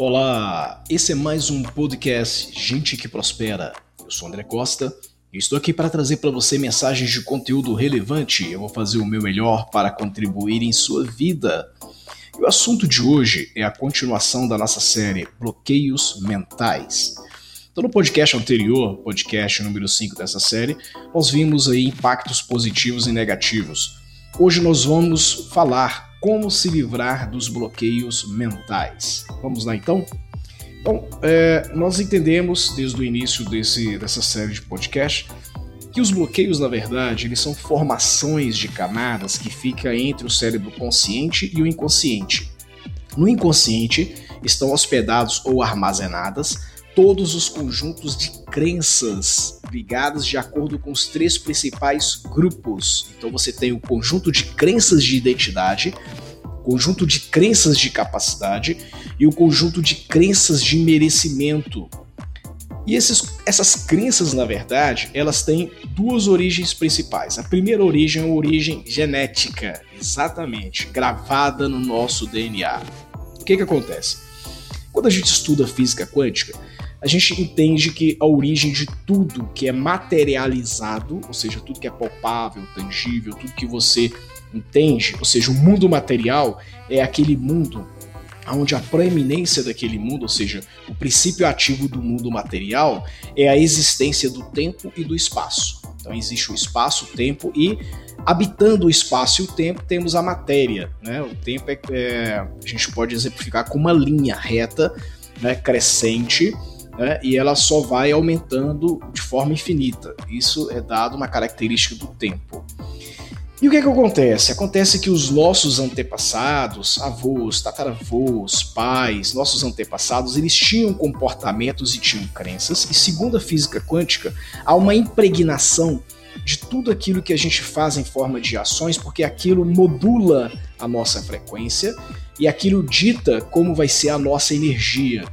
Olá, esse é mais um podcast Gente que Prospera. Eu sou André Costa e estou aqui para trazer para você mensagens de conteúdo relevante. Eu vou fazer o meu melhor para contribuir em sua vida. E o assunto de hoje é a continuação da nossa série Bloqueios Mentais. Então, no podcast anterior, podcast número 5 dessa série, nós vimos aí impactos positivos e negativos. Hoje nós vamos falar como se livrar dos bloqueios mentais. Vamos lá então? Então, é, nós entendemos desde o início desse, dessa série de podcast que os bloqueios, na verdade, eles são formações de camadas que ficam entre o cérebro consciente e o inconsciente. No inconsciente estão hospedados ou armazenadas todos os conjuntos de crenças ligadas de acordo com os três principais grupos. Então você tem o conjunto de crenças de identidade, conjunto de crenças de capacidade e o conjunto de crenças de merecimento. E esses, essas crenças, na verdade, elas têm duas origens principais. A primeira origem é a origem genética, exatamente, gravada no nosso DNA. O que, que acontece? Quando a gente estuda física quântica, a gente entende que a origem de tudo que é materializado, ou seja, tudo que é palpável, tangível, tudo que você entende, ou seja, o mundo material é aquele mundo onde a proeminência daquele mundo, ou seja, o princípio ativo do mundo material, é a existência do tempo e do espaço. Então existe o espaço, o tempo e habitando o espaço e o tempo temos a matéria. Né? O tempo é, é a gente pode exemplificar com uma linha reta, né, crescente né, e ela só vai aumentando de forma infinita. Isso é dado uma característica do tempo. E o que, é que acontece? Acontece que os nossos antepassados, avós, tataravós, pais, nossos antepassados, eles tinham comportamentos e tinham crenças, e segundo a física quântica, há uma impregnação de tudo aquilo que a gente faz em forma de ações, porque aquilo modula a nossa frequência e aquilo dita como vai ser a nossa energia.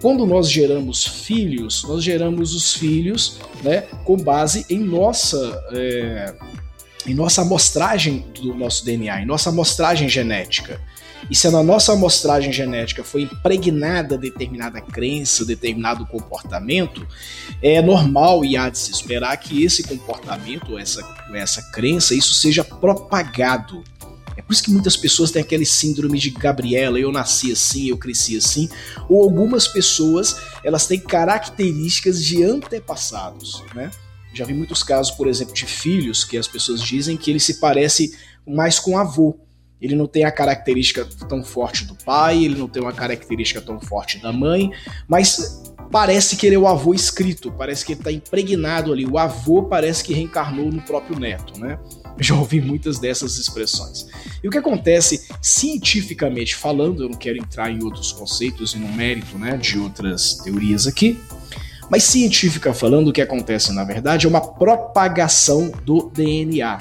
Quando nós geramos filhos, nós geramos os filhos né, com base em nossa, é, em nossa amostragem do nosso DNA, em nossa amostragem genética. E se na nossa amostragem genética foi impregnada determinada crença, determinado comportamento, é normal e há de se esperar que esse comportamento, essa, essa crença, isso seja propagado por isso que muitas pessoas têm aquele síndrome de Gabriela, eu nasci assim, eu cresci assim, ou algumas pessoas, elas têm características de antepassados, né? Já vi muitos casos, por exemplo, de filhos que as pessoas dizem que ele se parece mais com o avô. Ele não tem a característica tão forte do pai, ele não tem uma característica tão forte da mãe, mas parece que ele é o avô escrito, parece que ele está impregnado ali. O avô parece que reencarnou no próprio neto, né? Já ouvi muitas dessas expressões. E o que acontece cientificamente falando, eu não quero entrar em outros conceitos e no mérito né, de outras teorias aqui, mas científica falando, o que acontece na verdade é uma propagação do DNA.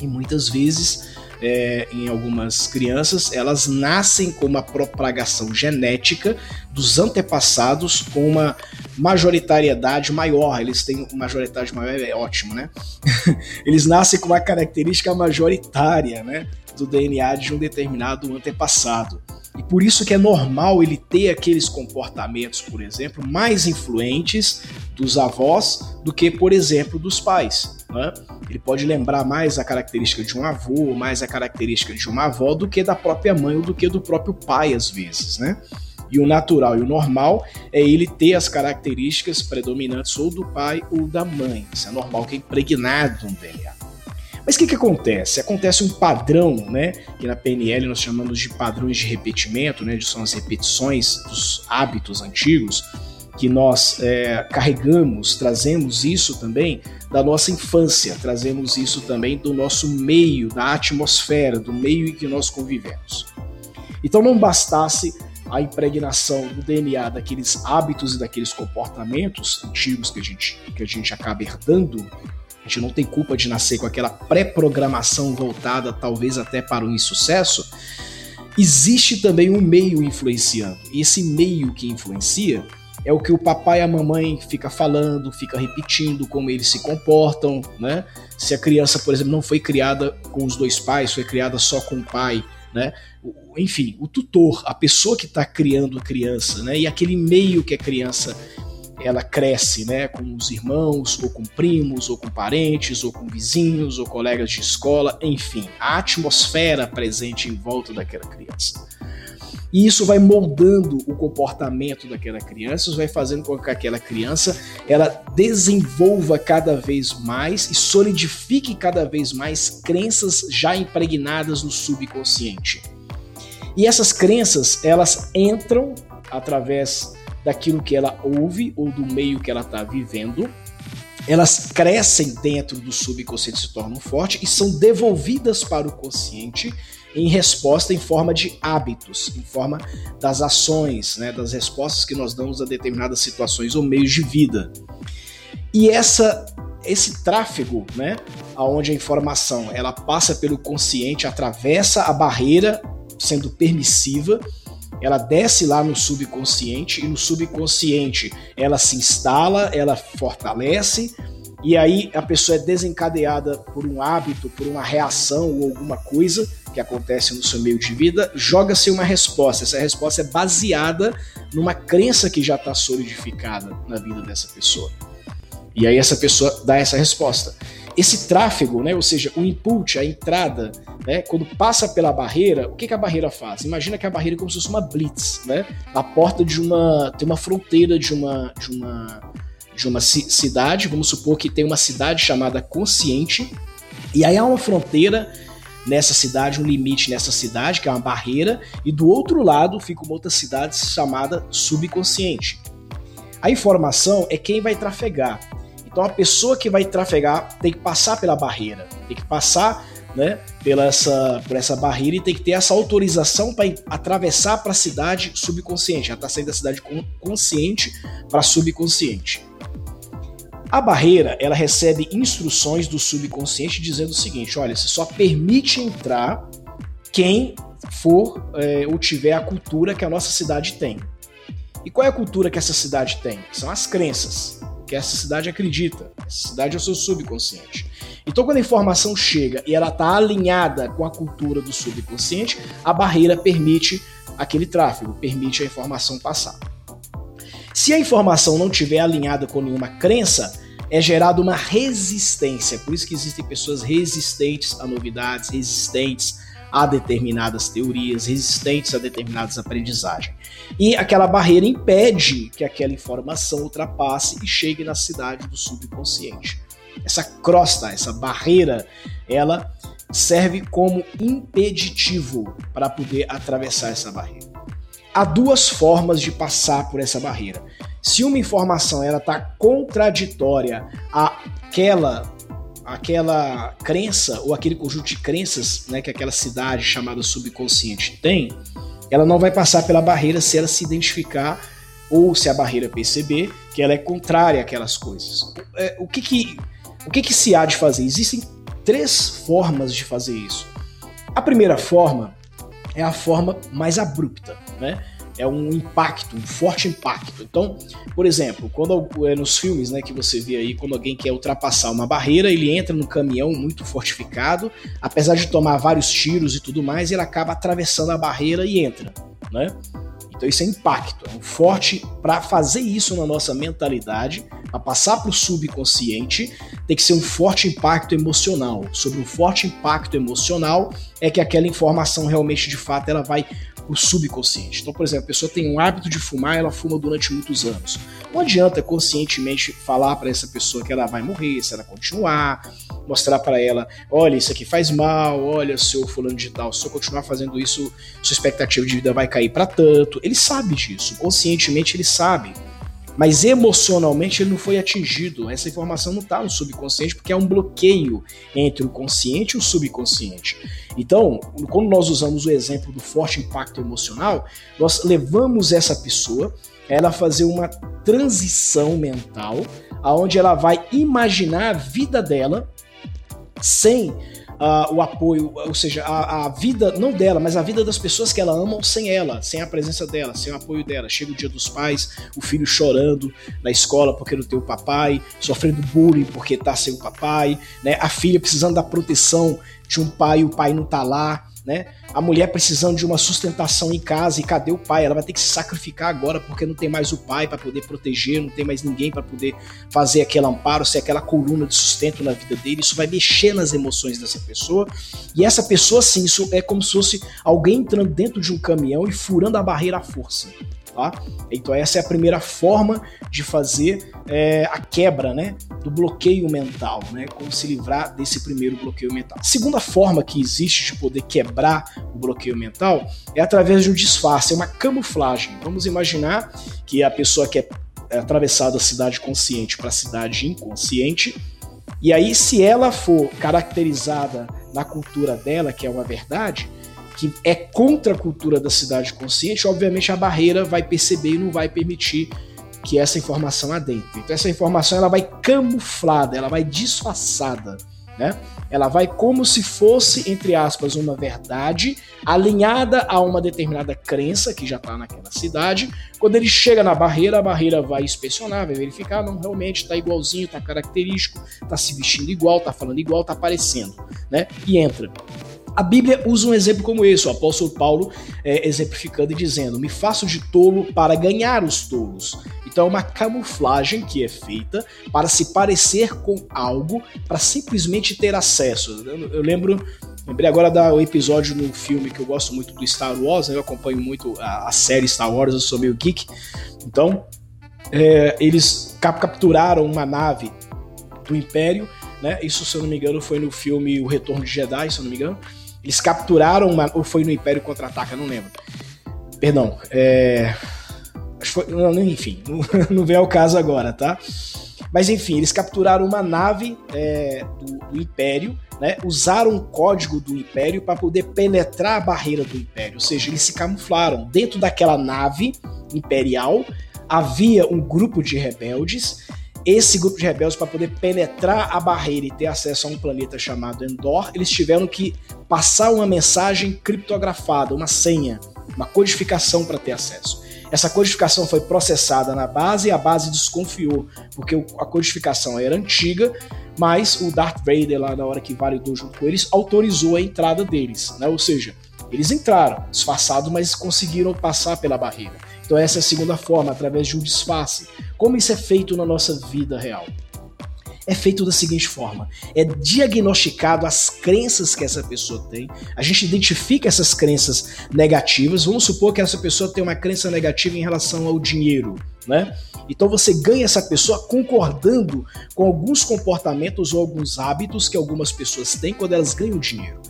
E muitas vezes é, em algumas crianças, elas nascem com uma propagação genética dos antepassados com uma majoritariedade maior. Eles têm majoritariedade maior, é ótimo, né? Eles nascem com uma característica majoritária, né? Do DNA de um determinado antepassado. E por isso que é normal ele ter aqueles comportamentos, por exemplo, mais influentes dos avós do que, por exemplo, dos pais. Né? Ele pode lembrar mais a característica de um avô, mais a característica de uma avó do que da própria mãe ou do que do próprio pai, às vezes. Né? E o natural e o normal é ele ter as características predominantes ou do pai ou da mãe. Isso é normal que é impregnado no DNA. Mas o que, que acontece? Acontece um padrão, né? Que na PNL nós chamamos de padrões de repetimento, né? São as repetições dos hábitos antigos que nós é, carregamos, trazemos isso também da nossa infância, trazemos isso também do nosso meio, da atmosfera, do meio em que nós convivemos. Então não bastasse a impregnação do DNA daqueles hábitos e daqueles comportamentos antigos que a gente, que a gente acaba herdando, a gente não tem culpa de nascer com aquela pré-programação voltada talvez até para o insucesso. Existe também um meio influenciando. E esse meio que influencia é o que o papai e a mamãe fica falando, fica repetindo como eles se comportam, né? Se a criança, por exemplo, não foi criada com os dois pais, foi criada só com o pai, né? Enfim, o tutor, a pessoa que está criando a criança, né? E aquele meio que a criança ela cresce, né, com os irmãos, ou com primos, ou com parentes, ou com vizinhos, ou colegas de escola, enfim, a atmosfera presente em volta daquela criança. E isso vai moldando o comportamento daquela criança, isso vai fazendo com que aquela criança ela desenvolva cada vez mais e solidifique cada vez mais crenças já impregnadas no subconsciente. E essas crenças, elas entram através daquilo que ela ouve ou do meio que ela está vivendo, elas crescem dentro do subconsciente, se tornam fortes e são devolvidas para o consciente em resposta em forma de hábitos, em forma das ações, né, das respostas que nós damos a determinadas situações ou meios de vida. E essa esse tráfego, né, aonde a informação ela passa pelo consciente, atravessa a barreira, sendo permissiva, ela desce lá no subconsciente e no subconsciente ela se instala, ela fortalece e aí a pessoa é desencadeada por um hábito, por uma reação ou alguma coisa que acontece no seu meio de vida, joga-se uma resposta. Essa resposta é baseada numa crença que já está solidificada na vida dessa pessoa. E aí essa pessoa dá essa resposta. Esse tráfego, né, ou seja, o input, a entrada, né, quando passa pela barreira, o que, que a barreira faz? Imagina que a barreira é como se fosse uma blitz, né? A porta de uma tem uma fronteira de uma de uma de uma cidade, vamos supor que tem uma cidade chamada consciente, e aí há uma fronteira nessa cidade, um limite nessa cidade, que é uma barreira, e do outro lado fica uma outra cidade chamada subconsciente. A informação é quem vai trafegar. Então a pessoa que vai trafegar tem que passar pela barreira, tem que passar né, pela essa, por essa barreira e tem que ter essa autorização para atravessar para a cidade subconsciente. Ela está saindo da cidade consciente para subconsciente. A barreira, ela recebe instruções do subconsciente dizendo o seguinte: olha, você só permite entrar quem for é, ou tiver a cultura que a nossa cidade tem. E qual é a cultura que essa cidade tem? São as crenças que essa cidade acredita. Essa cidade é o seu subconsciente. Então, quando a informação chega e ela está alinhada com a cultura do subconsciente, a barreira permite aquele tráfego, permite a informação passar. Se a informação não estiver alinhada com nenhuma crença, é gerada uma resistência. Por isso que existem pessoas resistentes a novidades, resistentes a determinadas teorias, resistentes a determinadas aprendizagens. E aquela barreira impede que aquela informação ultrapasse e chegue na cidade do subconsciente. Essa crosta, essa barreira, ela serve como impeditivo para poder atravessar essa barreira. Há duas formas de passar por essa barreira. Se uma informação ela está contraditória àquela aquela crença ou aquele conjunto de crenças né, que aquela cidade chamada subconsciente tem, ela não vai passar pela barreira se ela se identificar ou se a barreira perceber que ela é contrária àquelas coisas. É, o que, que, o que, que se há de fazer? Existem três formas de fazer isso. A primeira forma é a forma mais abrupta, né? É um impacto, um forte impacto. Então, por exemplo, quando é nos filmes, né, que você vê aí, quando alguém quer ultrapassar uma barreira, ele entra num caminhão muito fortificado, apesar de tomar vários tiros e tudo mais, ele acaba atravessando a barreira e entra, né? Então isso é impacto, é um forte para fazer isso na nossa mentalidade, para passar para o subconsciente, tem que ser um forte impacto emocional. Sobre um forte impacto emocional é que aquela informação realmente de fato ela vai o subconsciente. Então, por exemplo, a pessoa tem um hábito de fumar, ela fuma durante muitos anos. Não adianta conscientemente falar para essa pessoa que ela vai morrer se ela continuar, mostrar para ela, olha, isso aqui faz mal, olha, seu fulano digital, se eu continuar fazendo isso, sua expectativa de vida vai cair para tanto. Ele sabe disso, conscientemente ele sabe mas emocionalmente ele não foi atingido. Essa informação não está no subconsciente porque é um bloqueio entre o consciente e o subconsciente. Então, quando nós usamos o exemplo do forte impacto emocional, nós levamos essa pessoa ela fazer uma transição mental, aonde ela vai imaginar a vida dela sem uh, o apoio, ou seja, a, a, vida, não dela, mas a vida das pessoas que ela ama sem ela, sem a presença dela, sem o apoio dela. Chega o dia dos pais, o filho chorando na escola porque não tem o papai, sofrendo bullying porque tá sem o papai, né? A filha precisando da proteção de um pai o pai não tá lá. Né? A mulher precisando de uma sustentação em casa e cadê o pai? Ela vai ter que se sacrificar agora porque não tem mais o pai para poder proteger, não tem mais ninguém para poder fazer aquele amparo, ser aquela coluna de sustento na vida dele. Isso vai mexer nas emoções dessa pessoa. E essa pessoa, sim, isso é como se fosse alguém entrando dentro de um caminhão e furando a barreira à força. Tá? Então essa é a primeira forma de fazer é, a quebra né, do bloqueio mental, né, como se livrar desse primeiro bloqueio mental. A segunda forma que existe de poder quebrar o bloqueio mental é através de um disfarce, é uma camuflagem. Vamos imaginar que a pessoa quer atravessar da cidade consciente para a cidade inconsciente, e aí se ela for caracterizada na cultura dela, que é uma verdade, que é contra a cultura da cidade consciente, obviamente a barreira vai perceber e não vai permitir que essa informação adentre. Então essa informação ela vai camuflada, ela vai disfarçada, né? Ela vai como se fosse, entre aspas, uma verdade alinhada a uma determinada crença que já está naquela cidade. Quando ele chega na barreira, a barreira vai inspecionar, vai verificar, não, realmente está igualzinho, está característico, está se vestindo igual, está falando igual, está aparecendo, né? E entra. A Bíblia usa um exemplo como esse, o apóstolo Paulo é, exemplificando e dizendo: Me faço de tolo para ganhar os tolos. Então é uma camuflagem que é feita para se parecer com algo, para simplesmente ter acesso. Eu, eu lembro, lembrei agora do episódio no filme que eu gosto muito do Star Wars, né? eu acompanho muito a, a, série Star Wars, eu sou meio geek. Então, é, eles capturaram uma nave do Império, né? Isso, se eu não me engano, foi no filme O Retorno de Jedi, se eu não me engano. Eles capturaram uma. Ou foi no Império Contra-Ataca, não lembro. Perdão. É. Foi, enfim, não, não vem ao caso agora, tá? Mas enfim, eles capturaram uma nave é, do, do, Império, né? usaram o código do Império para poder penetrar a barreira do Império, ou seja, eles se camuflaram. Dentro daquela nave imperial havia um grupo de rebeldes esse grupo de rebeldes, para poder penetrar a barreira e ter acesso a um planeta chamado Endor, eles tiveram que passar uma mensagem criptografada, uma senha, uma codificação para ter acesso. Essa codificação foi processada na base e a base desconfiou, porque a codificação era antiga, mas o Darth Vader, lá na hora que validou junto com eles, autorizou a entrada deles. Né? Ou seja, eles entraram disfarçados, mas conseguiram passar pela barreira. Então, essa é a segunda forma, através de um disfarce. Como isso é feito na nossa vida real? É feito da seguinte forma: é diagnosticado as crenças que essa pessoa tem, a gente identifica essas crenças negativas. Vamos supor que essa pessoa tem uma crença negativa em relação ao dinheiro, né? Então você ganha essa pessoa concordando com alguns comportamentos ou alguns hábitos que algumas pessoas têm quando elas ganham dinheiro.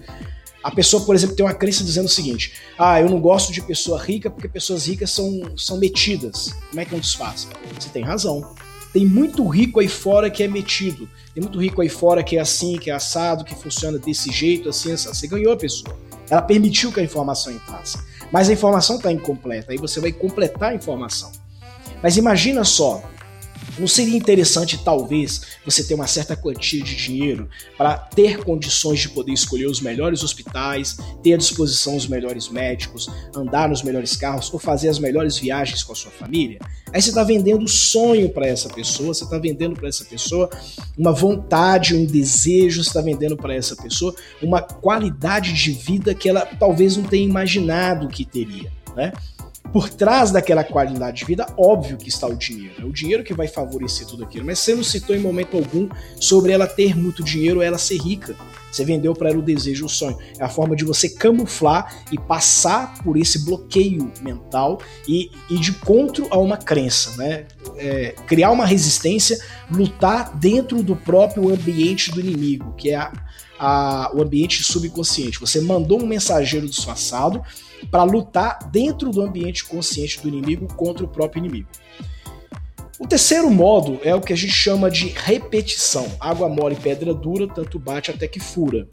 A pessoa, por exemplo, tem uma crença dizendo o seguinte: ah, eu não gosto de pessoa rica porque pessoas ricas são, são metidas. Como é que eu desfaço? Você tem razão. Tem muito rico aí fora que é metido. Tem muito rico aí fora que é assim, que é assado, que funciona desse jeito, assim, assim. Você ganhou a pessoa. Ela permitiu que a informação entrasse. Mas a informação está incompleta. Aí você vai completar a informação. Mas imagina só, não seria interessante, talvez, você ter uma certa quantia de dinheiro para ter condições de poder escolher os melhores hospitais, ter à disposição os melhores médicos, andar nos melhores carros ou fazer as melhores viagens com a sua família? Aí você está vendendo sonho para essa pessoa, você está vendendo para essa pessoa uma vontade, um desejo, você está vendendo para essa pessoa uma qualidade de vida que ela talvez não tenha imaginado que teria, né? Por trás daquela qualidade de vida, óbvio que está o dinheiro. É o dinheiro que vai favorecer tudo aquilo. Mas você não citou em momento algum sobre ela ter muito dinheiro ela ser rica. Você vendeu para ela o desejo, o sonho. É a forma de você camuflar e passar por esse bloqueio mental e ir de contra a uma crença, né? É, criar uma resistência, lutar dentro do próprio ambiente do inimigo, que é a, a, o ambiente subconsciente. Você mandou um mensageiro disfarçado para lutar dentro do ambiente consciente do inimigo contra o próprio inimigo. O terceiro modo é o que a gente chama de repetição. Água mole e pedra dura, tanto bate até que fura.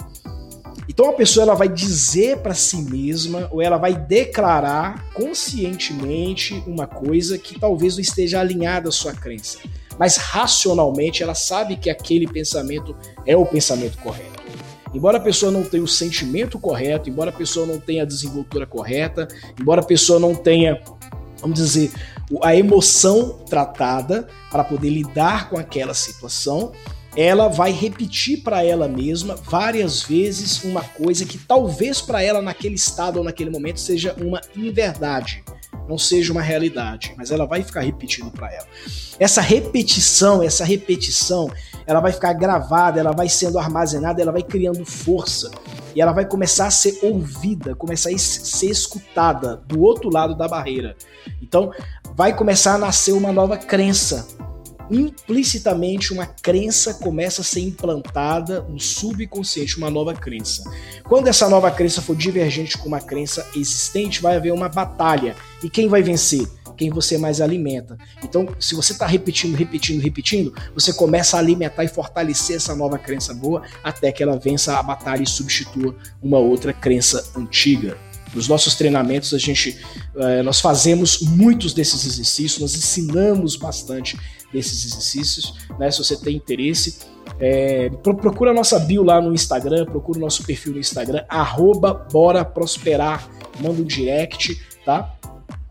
Então a pessoa ela vai dizer para si mesma ou ela vai declarar conscientemente uma coisa que talvez não esteja alinhada à sua crença, mas racionalmente ela sabe que aquele pensamento é o pensamento correto. Embora a pessoa não tenha o sentimento correto, embora a pessoa não tenha a desenvoltura correta, embora a pessoa não tenha, vamos dizer, a emoção tratada para poder lidar com aquela situação, ela vai repetir para ela mesma várias vezes uma coisa que talvez para ela naquele estado ou naquele momento seja uma inverdade, não seja uma realidade, mas ela vai ficar repetindo para ela. Essa repetição, essa repetição, ela vai ficar gravada, ela vai sendo armazenada, ela vai criando força e ela vai começar a ser ouvida, começar a ser escutada do outro lado da barreira. Então, vai começar a nascer uma nova crença. Implicitamente, uma crença começa a ser implantada no subconsciente, uma nova crença. Quando essa nova crença for divergente com uma crença existente, vai haver uma batalha. E quem vai vencer? quem você mais alimenta. Então, se você está repetindo, repetindo, repetindo, você começa a alimentar e fortalecer essa nova crença boa até que ela vença a batalha e substitua uma outra crença antiga. Nos nossos treinamentos, a gente, eh, nós fazemos muitos desses exercícios, nós ensinamos bastante desses exercícios. Né? Se você tem interesse, é, procura a nossa bio lá no Instagram, procura o nosso perfil no Instagram, arroba Bora Prosperar, manda um direct, tá?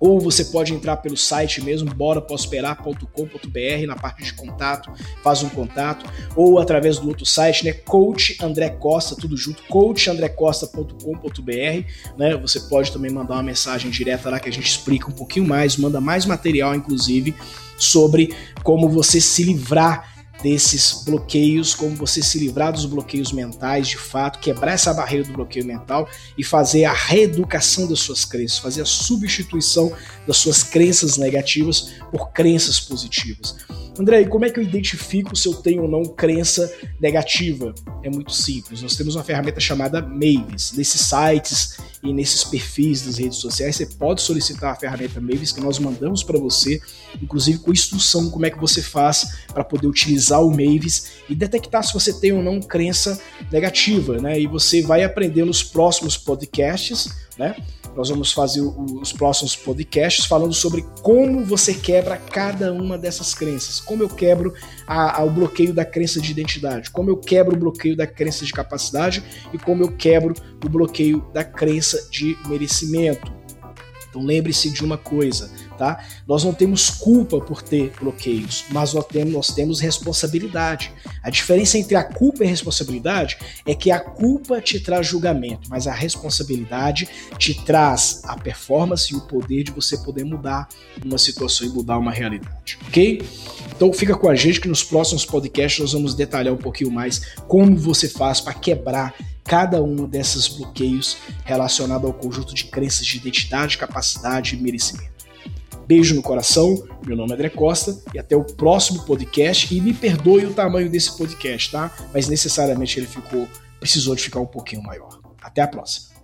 Ou você pode entrar pelo site mesmo, boraprosperar.com.br, na parte de contato, faz um contato, ou através do outro site, né, Coach André Costa, tudo junto, coachandrecosta.com.br, né, você pode também mandar uma mensagem direta lá que a gente explica um pouquinho mais, manda mais material, inclusive, sobre como você se livrar desses bloqueios, como você se livrar dos bloqueios mentais, de fato, quebrar essa barreira do bloqueio mental e fazer a reeducação das suas crenças, fazer a substituição das suas crenças negativas por crenças positivas. André, como é que eu identifico se eu tenho ou não crença negativa? É muito simples. Nós temos uma ferramenta chamada Mavis. Nesses sites e nesses perfis das redes sociais, você pode solicitar a ferramenta Mavis que nós mandamos para você, inclusive com instrução como é que você faz para poder utilizar o Mavis e detectar se você tem ou não crença negativa, né? E você vai aprender nos próximos podcasts, né? Nós vamos fazer os próximos podcasts falando sobre como você quebra cada uma dessas crenças. Como eu quebro a, a, o bloqueio da crença de identidade, como eu quebro o bloqueio da crença de capacidade e como eu quebro o bloqueio da crença de merecimento. Então lembre-se de uma coisa, tá? Nós não temos culpa por ter bloqueios, mas nós temos, nós temos responsabilidade. A diferença entre a culpa e a responsabilidade é que a culpa te traz julgamento, mas a responsabilidade te traz a performance e o poder de você poder mudar uma situação e mudar uma realidade, ok? Então fica com a gente que nos próximos podcasts nós vamos detalhar um pouquinho mais como você faz para quebrar cada um desses bloqueios relacionado ao conjunto de crenças de identidade, capacidade e merecimento. Beijo no coração, meu nome é André Costa e até o próximo podcast. E me perdoe o tamanho desse podcast, tá? Mas necessariamente ele ficou, precisou de ficar um pouquinho maior. Até a próxima.